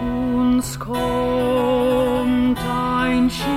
Uns kommt ein Schiff.